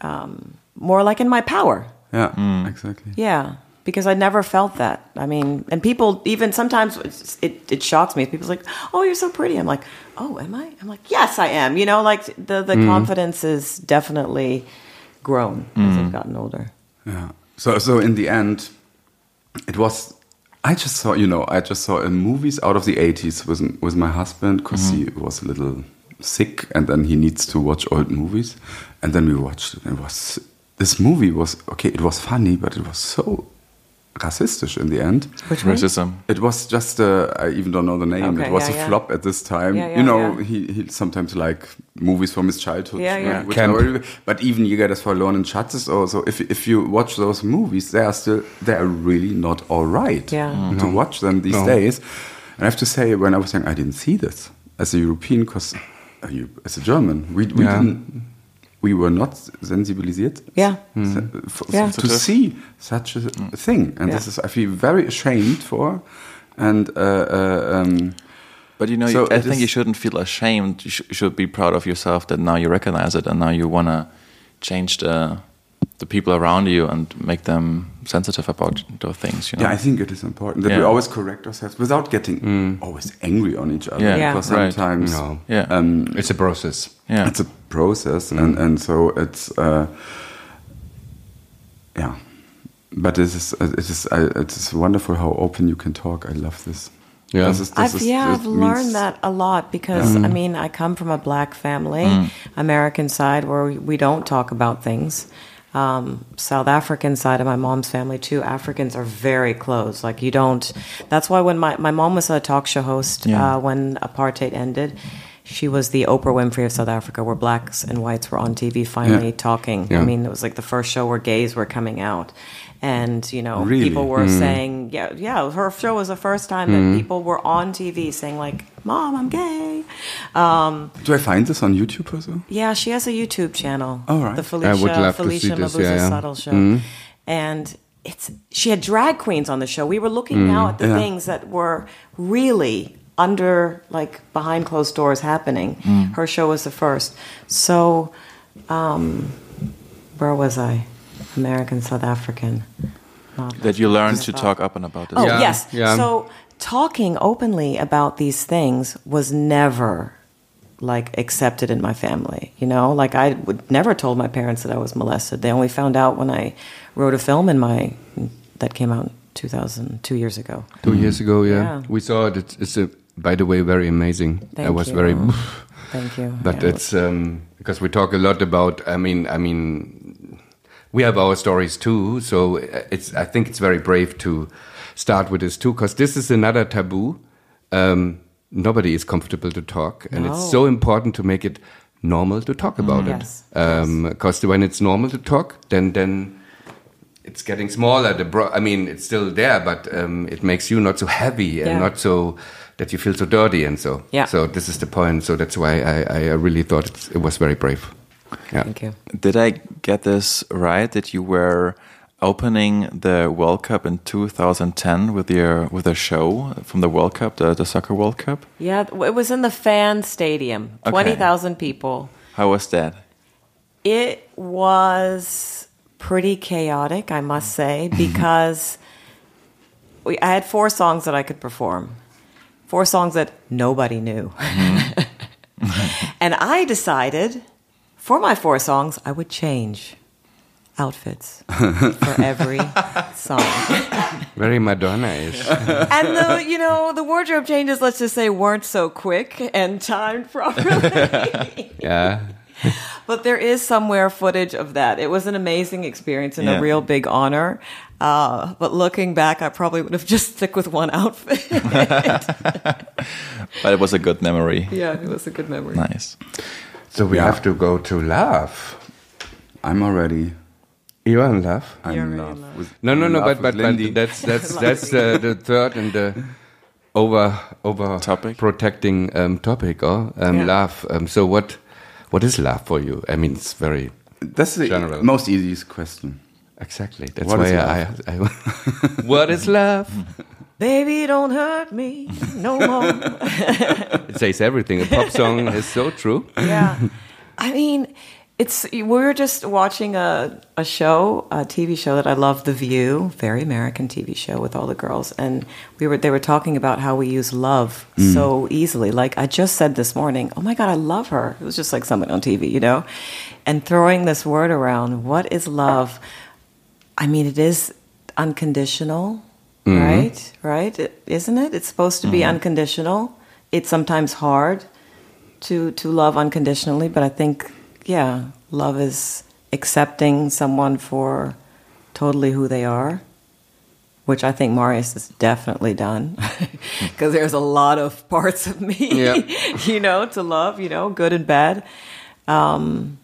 um, more like in my power. Yeah, exactly. Yeah, because I never felt that. I mean, and people even sometimes it, it shocks me. People's like, "Oh, you're so pretty." I'm like, "Oh, am I?" I'm like, "Yes, I am." You know, like the the confidence is definitely grown as I've gotten older. Yeah. So so in the end, it was. I just saw, you know, I just saw uh, movies out of the 80s with with my husband because he was a little sick and then he needs to watch old movies, and then we watched it. And it was this movie was okay. It was funny, but it was so racistisch in the end. Which one? Racism. It was just uh, I even don't know the name. Okay, it was yeah, a yeah. flop at this time. Yeah, yeah, you know, yeah. he he sometimes like movies from his childhood. Yeah, yeah. which Camp. are really- but even Jäger des verlorenen Schatzes also, if if you watch those movies, they are still they are really not all right. Yeah. Mm. To watch them these No. days, and I have to say, when I was young, I didn't see this as a European, because as a German, we we Yeah. didn't. We were not sensibilized Yeah. se- f- Yeah. to see such a thing, and Yeah. this is I feel very ashamed for, and uh, uh, um, But you know, So you, I think you shouldn't feel ashamed. You, sh you should be proud of yourself that now you recognize it and now you want to change the the people around you and make them sensitive about those things. You know? yeah, I think it is important that we always correct ourselves without getting always angry on each other. Yeah. Yeah. because Right. sometimes No. Yeah. um, It's a process. yeah. it's a process, and and so it's uh, yeah. But it is uh, it is uh, it is wonderful how open you can talk. I love this. Yeah. This is- this I've, is- yeah, I've means- learned that a lot because I mean I come from a black family, American side where we, we don't talk about things. Um, South African side of my mom's family too. Africans are very close. Like you don't. That's why when my my mom was a talk show host Yeah. uh, when apartheid ended, she was the Oprah Winfrey of South Africa, where blacks and whites were on TV finally Yeah. talking. Yeah. I mean, it was like the first show where gays were coming out, and you know Really? people were hmm. saying, yeah, yeah. Her show was the first time that hmm. people were on TV saying like, "Mom, I'm gay." Um, Do I find this on YouTube also? yeah, she has a YouTube channel. All right. The Felicia would love to Felicia Mabuza yeah, yeah. Suttle show. Hmm. And it's she had drag queens on the show. We were looking now at the Yeah. things that were really under like behind closed doors happening. Her show was the first. So um where was I? American South African. Not that you learned to Stop. talk up and about this. Oh, Yeah, yes. yeah. So talking openly about these things was never like accepted in my family, you know? Like I would never told my parents that I was molested. They only found out when I wrote a film in my that came out in 2000 2 years ago. Two years ago, yeah. Yeah. we saw it. It's, it's a, by the way, very amazing. I was you. very, Thank you. but Yeah. it's um, because we talk a lot about. I mean, I mean, we have our stories too. So it's. I think it's very brave to start with this too, because this is another taboo. Um, nobody is comfortable to talk, and it's so important to make it normal to talk about Yes, it. Because when it's normal to talk, then then it's getting smaller. The bro- I mean, it's still there, but um, it makes you not so heavy and Yeah. not so that you feel so dirty and so. Yeah. So this is the point. So that's why I, I really thought it's, it was very brave. Yeah. Thank you. Did I get this right? That you were opening the World Cup in 2010 with your with a show from the World Cup, the, the soccer World Cup. Yeah, it was in the fan stadium, Okay. 20,000 people. How was that? It was pretty chaotic, I must say, because we, I had four songs that I could perform, four songs that nobody knew. Mm-hmm. and I decided for my four songs, I would change outfits for every song. Very Madonna-ish. and the you know the wardrobe changes let's just say weren't so quick and timed properly yeah. but there is somewhere footage of that it was an amazing experience and Yeah. a real big honor uh, but looking back i probably would have just stick with one outfit But it was a good memory. yeah it was a good memory Nice. So we Yeah. have to go to love. I'm already. You are in love? I'm You're in love. in love. With, No, no, no. love But but, but that's that's that's uh, the third and the over over Topic? protecting um, topic or um, Yeah. love. Um, so what what is love for you? I mean, it's very that's the general. most easiest question. exactly. That's What is why I, I, what is love? baby don't hurt me no more. It says everything. A pop song is so true. yeah. I mean it's we were just watching a, a show a tv show that i love the view very american tv show with all the girls. And we were they were talking about how we use love mm. so easily. Like i just said this morning oh my god i love her. It was just like someone on tv you know? And throwing this word around what is love? I mean it is unconditional Mm-hmm. right? Right? Isn't it? It's supposed to be mm-hmm. unconditional. It's sometimes hard to to love unconditionally but i think yeah love is accepting someone for totally who they are which i think marius has definitely done mm-hmm. because there's a lot of parts of me Yeah. you know to love you know good and bad. Um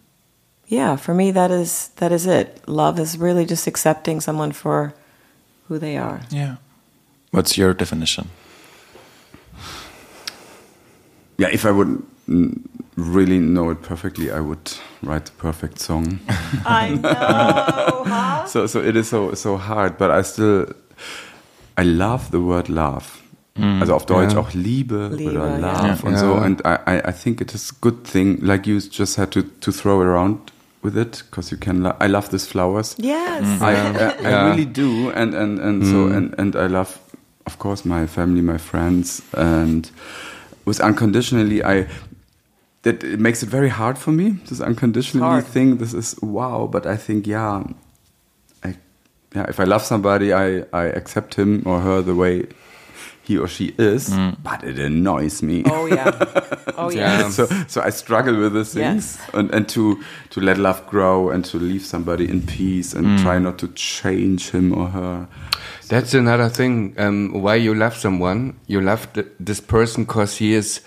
yeah for me that is that is it. Love is really just accepting someone for who they are Yeah. What's your definition? Yeah, if I would mm, really know it perfectly, I would write the perfect song. i know huh? so so it is so so hard, but I still I love the word love. Also auf Deutsch Ja. auch Liebe, Liebe, oder ja. Love und Ja. so. And I, I, I think it is a good thing. Like you just had to, to throw around with it because you can. Lo I love these flowers. yes mm-hmm. I, I, I Yeah. really do, and and and so mm. and and I love, of course, my family, my friends, and with unconditionally, I that it makes it very hard for me. This unconditionally hard. thing, this is wow. But I think, yeah, I, yeah, if I love somebody, I I accept him or her the way he or she is, but it annoys me. oh yeah oh yeah Yeah. so so I struggle with this things Yes. and and to to let love grow and to leave somebody in peace and try not to change him or her. That's another thing. Um, why you love someone? You love th this person because he is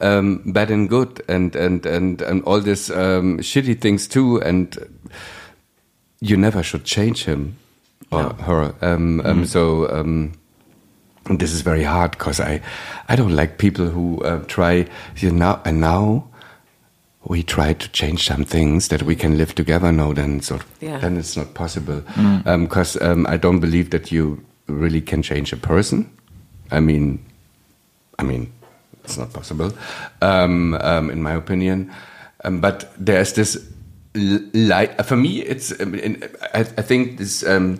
um, bad and good, and and and and all this um, shitty things too. And you never should change him or her. Um, um, so um, this is very hard because I I don't like people who uh, try. You know, and now we try to change some things that we can live together. No, then so Yeah. then it's not possible because um, I don't believe that you really can change a person. I mean, I mean, it's not possible, um, um, in my opinion. Um, but there's this light for me. It's um, in, I, I think this um,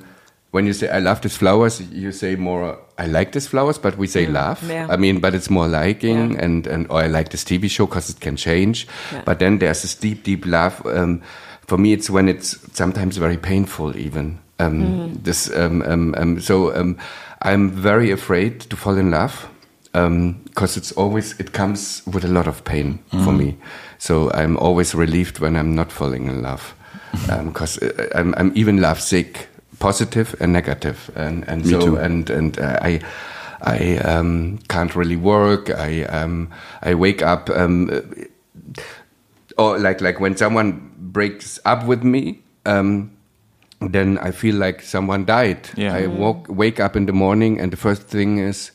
when you say I love these flowers, you say more I like these flowers, but we say love. yeah. I mean, but it's more liking Yeah. and and or I like this TV show because it can change. Yeah. But then there's this deep, deep love. Um, for me, it's when it's sometimes very painful, even. Um, Mm-hmm. This um, um, um, so um, I'm very afraid to fall in love because it's always it comes with a lot of pain for me. So I'm always relieved when I'm not falling in love because I'm, I'm even love sick, positive and negative, and and Me so too. and and uh, I. I um, can't really work. I um, I wake up um, or like like when someone breaks up with me, um, then I feel like someone died. Yeah. I woke wake up in the morning and the first thing is,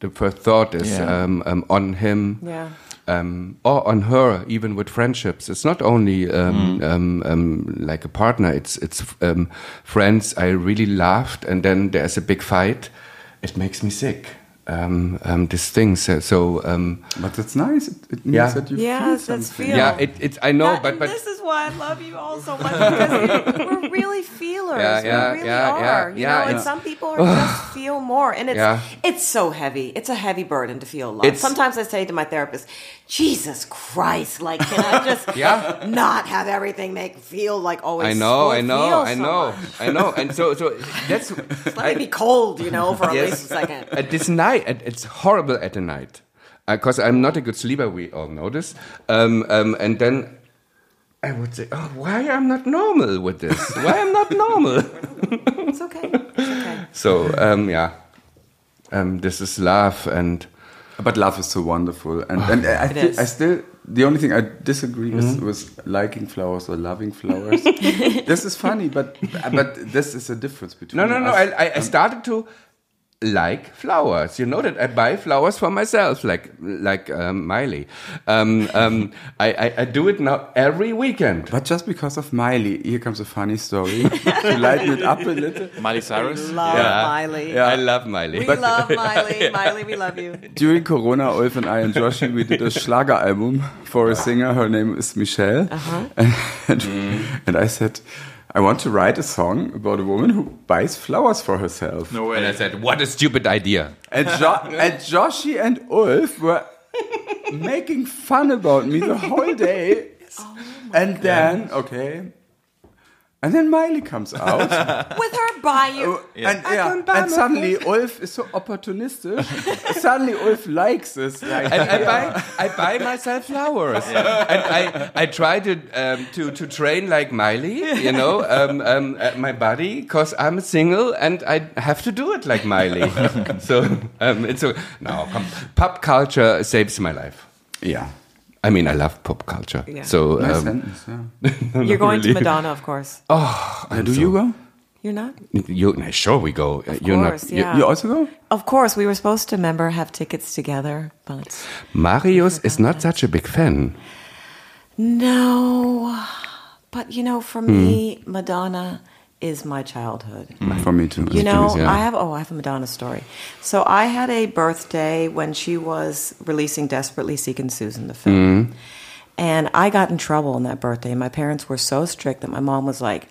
the first thought is Yeah. um, um, on him. Yeah. Um, or on her, even with friendships. It's not only um, um, um, like a partner. It's it's um, friends. I really laughed, and then there's a big fight. It makes me sick. Um, um, this thing. So, so um, But that's nice. It, it means Yeah. that you Yes, feel that's something. feel. yeah, it, it's I know, That- but but this is why I love you all so much because we're really feelers. Yeah, yeah, we really yeah, are. yeah, you yeah, know, and some people are just feel more, and it's Yeah. it's so heavy. It's a heavy burden to feel love. It's- Sometimes I say to my therapist, "Jesus Christ, like can I just Yeah. not have everything make feel like always?" I know, I know, I so know, much. I know, and so so that's Let me be cold, you know, for at Yes. least a second. at this night. It, it's horrible at the night because I'm not a good sleeper. We all know this. Um, um, and then I would say, "Oh, why I'm not normal with this? Why I'm not normal?" It's okay. It's okay. so um, yeah, um, this is love, and But love is so wonderful, and and I, It thi- is. I still the only thing I disagree is Mm-hmm. with liking flowers or loving flowers. this is funny, but but this is a difference between. no, no, no. us. I, I, I started to like flowers. You know that I buy flowers for myself, like like um, Miley. Um, um, I, I I do it now every weekend. But just because of Miley, here comes a funny story to lighten it up a little. Miley Cyrus. Love Yeah. Miley. I love Miley. We love Miley. Miley, we love you. During Corona, Ulf and I and Joshi, we did a Schlager album for a singer. Her name is Michelle. And, and, and I said, I want to write a song about a woman who buys flowers for herself. No And I said, "What a stupid idea!" And, jo- and Joshi and Ulf were making fun about me the whole day. and then, okay. And then Miley comes out. With her bio. And, yeah, and suddenly Ulf is so opportunistic. suddenly Ulf likes this. Like, And I buy, I buy myself flowers, and I, I try to, um, to, to train like Miley, you know, um, um, uh, my body, cause I'm single and I have to do it like Miley. so um, it's a no. Come, pop culture saves my life. yeah. I mean, I love pop culture. Yeah. So Nice um, sentence, yeah. You're going to. Madonna, of course. Uh, do you go? You're not? you, no, sure we go. Of You're course, not. yeah. You also go? Of course, we were supposed to remember have tickets together, but Marius is not such a big fan. no. But you know, for me, Madonna is my childhood. Mm, for me too. You know, yeah. I have oh, I have a Madonna story. So I had a birthday when she was releasing "Desperately Seeking Susan" the film, mm-hmm. and I got in trouble on that birthday. My parents were so strict that my mom was like,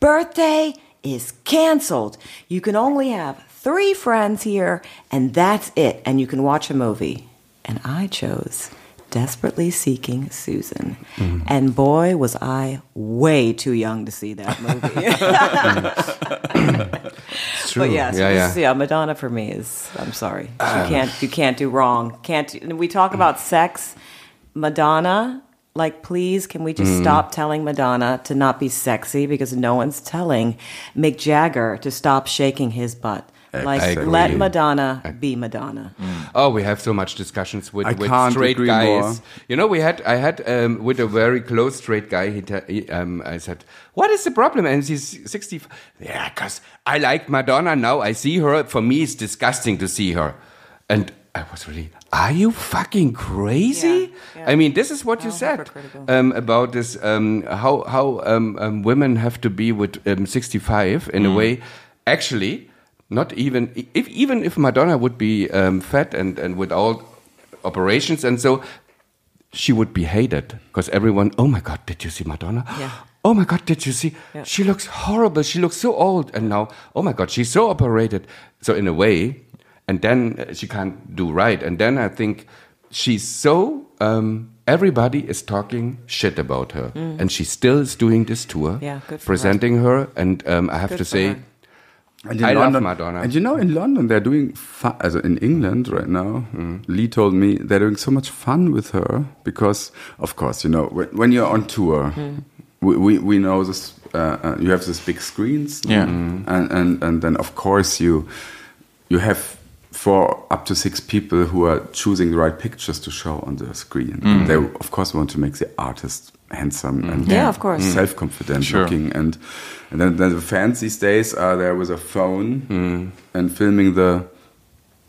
"Birthday is canceled. You can only have three friends here, and that's it. And you can watch a movie." And I chose Desperately Seeking Susan. Mm-hmm. And boy, was I way too young to see that movie. Mm. True. But yes, yeah, yeah, yeah. Madonna for me is. I'm sorry, you ah. can't. You can't do wrong. Can't. and we talk about sex, Madonna. Like, please, can we just mm. stop telling Madonna to not be sexy because no one's telling Mick Jagger to stop shaking his butt. Like, agree. let Madonna be Madonna. Oh, we have so much discussions with, I with can't straight agree guys. more. You know, we had I had um, with a very close straight guy. He, te- he um, I said, "What is the problem?" And he's sixty. Yeah, cause I like Madonna now. I see her. For me, it's disgusting to see her. And I was really, are you fucking crazy? Yeah, yeah. I mean, this is what you said um, about this. Um, how how um, um, women have to be with um, sixty five in a way. Actually, not even if even if Madonna would be um, fat and and with all operations and so, she would be hated because everyone. Oh my God! Did you see Madonna? Yeah. Oh my God! Did you see? Yeah. She looks horrible. She looks so old. And now, oh my God! She's so operated. So in a way, and then uh, she can't do right. And then I think she's so. Um, everybody is talking shit about her, and she still is doing this tour, Mm. Yeah, good for her. presenting her. And um, I have Good to say. her. And in I love Madonna. And you know, in London, they're doing fun. Also in England right now, Lee told me they're doing so much fun with her because, of course, you know, when, when you're on tour, we, we, we know this. Uh, uh, you have these big screens, Yeah. and, and and then of course you you have four up to six people who are choosing the right pictures to show on the screen. They of course want to make the artist handsome and Yeah, of course. Mm. self-confident Sure. looking and and then, then the fans these days are there with a phone and filming the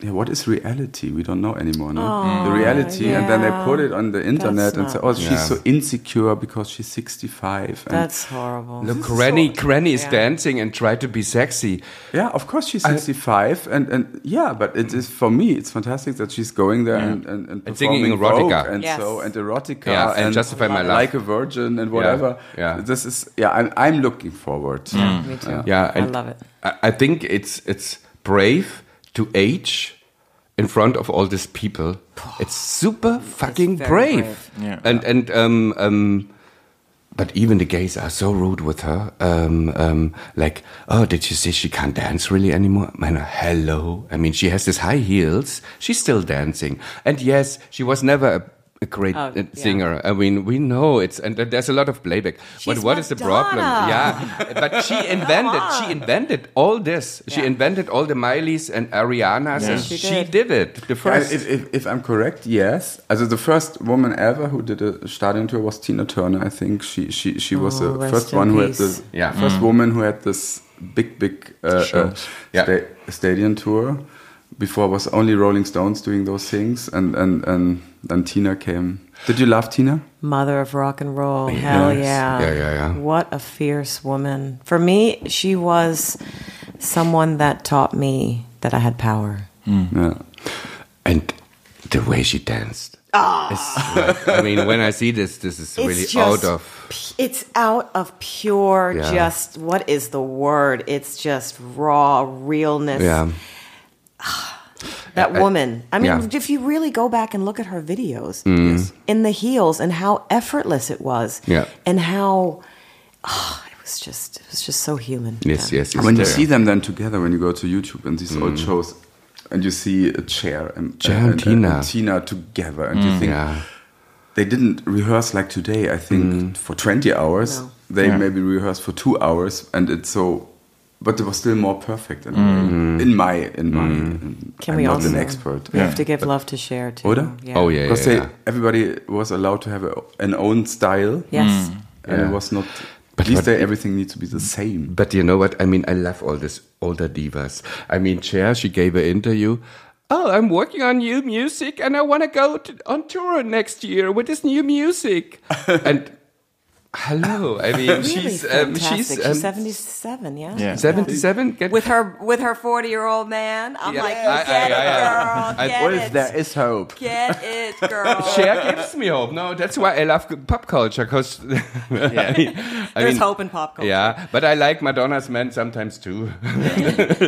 yeah, what is reality? We don't know anymore. No? Oh, the reality, and then they put it on the internet That's and say, not "Oh, she's Yeah. so insecure because she's 65." And That's horrible. Look, Granny, Granny is yeah. dancing and try to be sexy. yeah, of course she's 65, and and yeah, but it is for me, it's fantastic that she's going there and and, and, And singing performing erotica. And Yes. so and erotica Yeah, and Justify My Love. like a virgin and whatever. yeah. This is yeah, I'm, I'm looking forward. Yeah, mm. Me too. Yeah, I and love it. I, I think it's it's brave to age in front of all these people. It's super fucking very brave. brave. Yeah. And and um um. But even the gays are so rude with her. Um, um, like, oh, did you see she can't dance really anymore? Man, hello. I mean, she has these high heels. She's still dancing. And yes, she was never a, a great Oh, uh, yeah. singer. I mean, we know it's, and there's a lot of playback. but She's what is the problem? Yeah, but she invented she invented all this she invented all the Mileys and Arianas and She she, did. did. it the first if, if, if I'm correct, yes. Also the first woman ever who did a stadion tour was Tina Turner. I think she she she was Oh, the rest first in one who had peace. the Yeah. first woman who had this big big uh, uh, Yeah. sta- stadium tour. Before was only Rolling Stones doing those things, and and and then Tina came. Did you love Tina? Mother of rock and roll. Hell yeah. Yeah, yeah, yeah. What a fierce woman. For me, she was someone that taught me that I had power. Mm. Yeah. and the way she danced ah! is like, I mean when I see this this is really out of It's out of pure, Yeah. just, what is the word? It's just raw realness. yeah ah, That I- woman. I mean, yeah. Mm. if you really go back and look at her videos in the heels and how effortless it was, Yeah. and how ah, it was just, it was just so human. yes Yeah. yes, yes when you see them then together, when you go to YouTube and these Mm. old shows, and you see a chair and, Cher and Tina. Tina together, and you think Mm, yeah they didn't rehearse like today. I think Mm. for 20 hours. No. They maybe rehearsed for two hours, and it's so. But it was still more perfect in, Mm. in my in my. In, Can I'm we not also an expert. We have to give love to Cher too. Oder? Oh, yeah. Because they everybody was allowed to have a, an own style, Yes. and Yeah. it was not. But these what- days, everything needs to be the same. But you know what? I mean, I love all these older divas. I mean, Cher, she gave an interview. Oh, I'm working on new music and I want to go on tour next year with this new music. and hello, I mean, Really she's um, fantastic. she's She's um, 77, yeah? Yeah. 77. Get- With her with her 40 year old man. I'm Yeah. like, I- I- get it, I- I- girl. I- Get What it. if there is hope? Get it, girl. Cher gives me hope. No, that's why I love pop culture because I mean, I There's mean, hope in pop culture. Yeah, but I like Madonna's men sometimes too.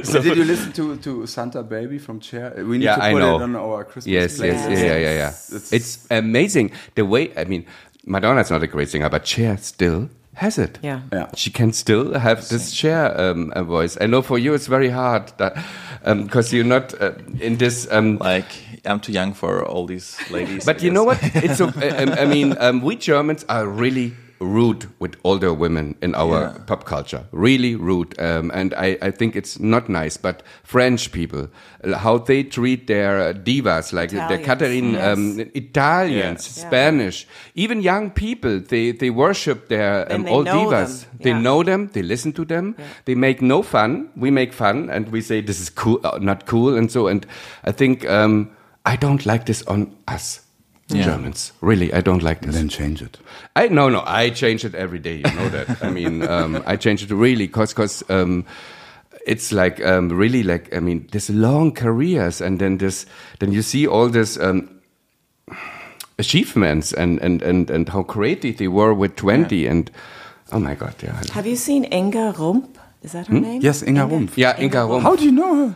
So did you listen to, to Santa Baby from Cher? We need Yeah, to I put know. it on our Christmas Yes, yes, playlist. yeah, yeah, yeah, yeah. It's- It's amazing the way. I mean, Madonna's not a great singer, but Cher still has it. Yeah. Yeah. She can still have this Cher um, voice. I know for you it's very hard that because you're not uh, in this. Um, Like I'm too young for all these ladies. but I you know what? It's. A, I, I mean, um, we Germans are really rude with older women in our Yeah. pop culture. Really rude, um, and I, I think it's not nice. But French people, uh, how they treat their uh, divas, like the Italians, Catherine, yes. um, Italians, Yeah. Spanish, even young people, they they worship their um, they old divas. them, They yeah. know them. They listen to them. They make no fun. We make fun, and we say this is cool, uh, not cool, and so. And I think um, I don't like this on us. Yeah. Germans, really, I don't like this. Then change it. I no no, I change it every day. You know that. I mean, um, I change it really because because um, it's like um, really like I mean, there's long careers, and then this then you see all this um, achievements and and and and how creative they were with twenty and oh my god, yeah, Have you seen Inga Rump? Is that her name? Yes, Inga Rumpf. yeah, Inga Rumpf. How do you know her?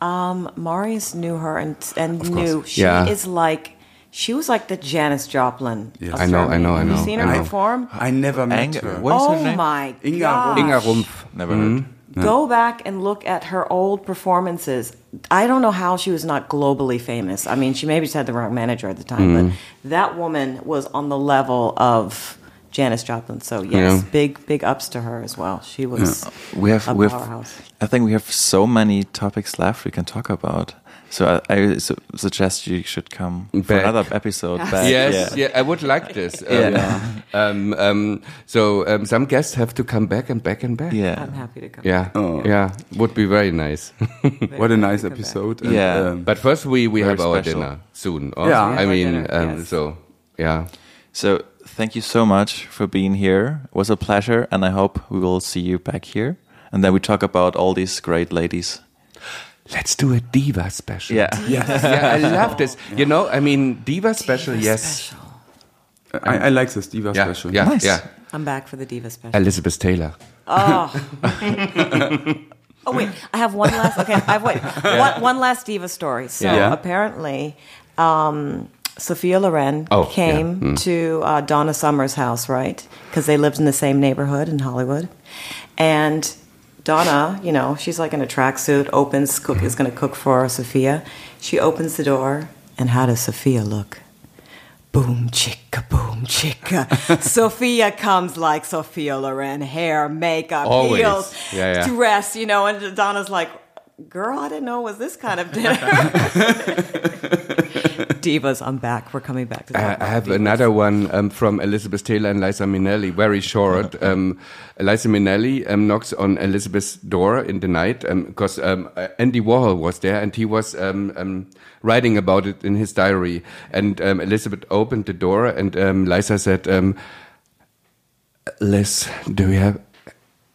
Um, Marius knew her and and knew she Yeah. is like she was like the Janis Joplin. Yes. of I know, I know, I Have know, you seen her know. perform? I never met Ang- her. what is oh her name? my Inga god! Inga Rumpf. Never heard. Go back and look at her old performances. I don't know how she was not globally famous. I mean, she maybe just had the wrong manager at the time, Mm. but that woman was on the level of Janis Joplin. So yes, Yeah. big big ups to her as well. She was We have a we have. powerhouse. I think we have so many topics left we can talk about. So I, I su suggest you should come for another episode. Back. Yes, yeah. yeah. I would like this. Um, Yeah. um, um, so um, some guests have to come back and back and back. Yeah. I'm happy to come. Yeah, Oh. yeah, would be very nice. Very What a nice to come back. episode. and, Yeah. um, but first, we we Very have our special. dinner soon. or- Yeah. I mean, um, yes. so yeah. So thank you so much for being here. It was a pleasure, and I hope we will see you back here. And then we talk about all these great ladies. Let's do a diva special. Yeah. yeah, I love this. You know, I mean, diva special. yes. Special. I, I like this Diva Yeah, special. yeah, Nice. yeah. I'm back for the diva special. Elizabeth Taylor. Oh. oh wait, I have one last. Okay, I have wait one, one last diva story. So Yeah. apparently, um, Sophia Loren Oh, came yeah. Mm. to uh, Donna Summer's house, right? Because they lived in the same neighborhood in Hollywood, and Donna, you know, she's like in a tracksuit, opens, cook is going to cook for Sophia. She opens the door, and how does Sophia look? Boom chicka, boom chicka. Sophia comes like Sophia Loren, hair, makeup, Always. heels, Yeah, yeah. dress, you know, and Donna's like, girl, I didn't know it was this kind of dinner. Divas, I'm back. We're coming back to talk I, I have divas. another one um, from Elizabeth Taylor and Liza Minnelli, very short. Um, Liza Minnelli um, knocks on Elizabeth's door in the night because um, uh, Andy Warhol was there and he was um, um, writing about it in his diary. And um, Elizabeth opened the door and um, Liza said, um, Liz, do you have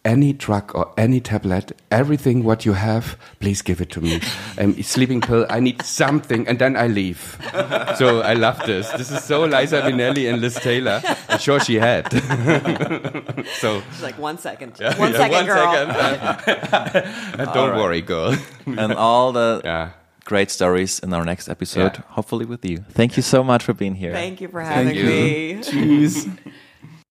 any drug or any tablet, everything what you have, please give it to me. Um, sleeping pill, I need something, and then I leave. so I love this. This is so Liza Minnelli and Liz Taylor. I'm sure she had. so She's like, one second. yeah, one second, one girl. second. Don't worry, girl. and all the yeah. great stories in our next episode, Yeah. hopefully with you. Thank you so much for being here. Thank you for having you. me. Tschüss.